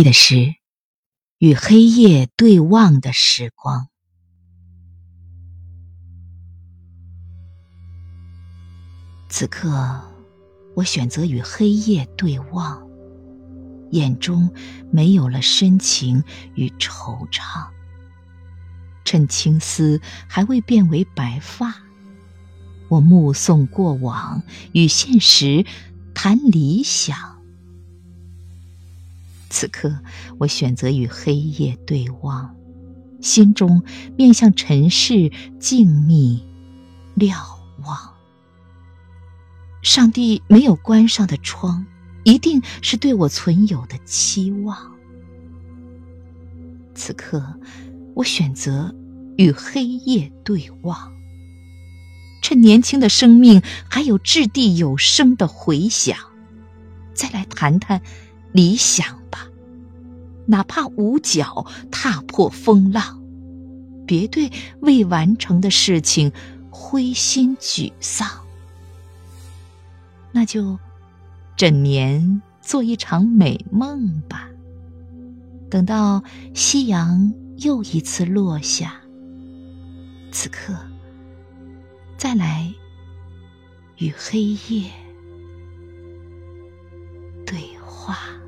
忆的是与黑夜对望的时光。此刻，我选择与黑夜对望，眼中没有了深情与惆怅。趁青丝还未变为白发，我目送过往，与现实谈理想。此刻，我选择与黑夜对望，心中面向尘世静谧瞭望。上帝没有关上的窗，一定是对我存有的期望。此刻，我选择与黑夜对望，趁年轻的生命还有掷地有声的回响，再来谈谈理想吧。哪怕无脚踏破风浪别对未完成的事情灰心沮丧。那就枕年做一场美梦吧。等到夕阳又一次落下此刻再来与黑夜对话。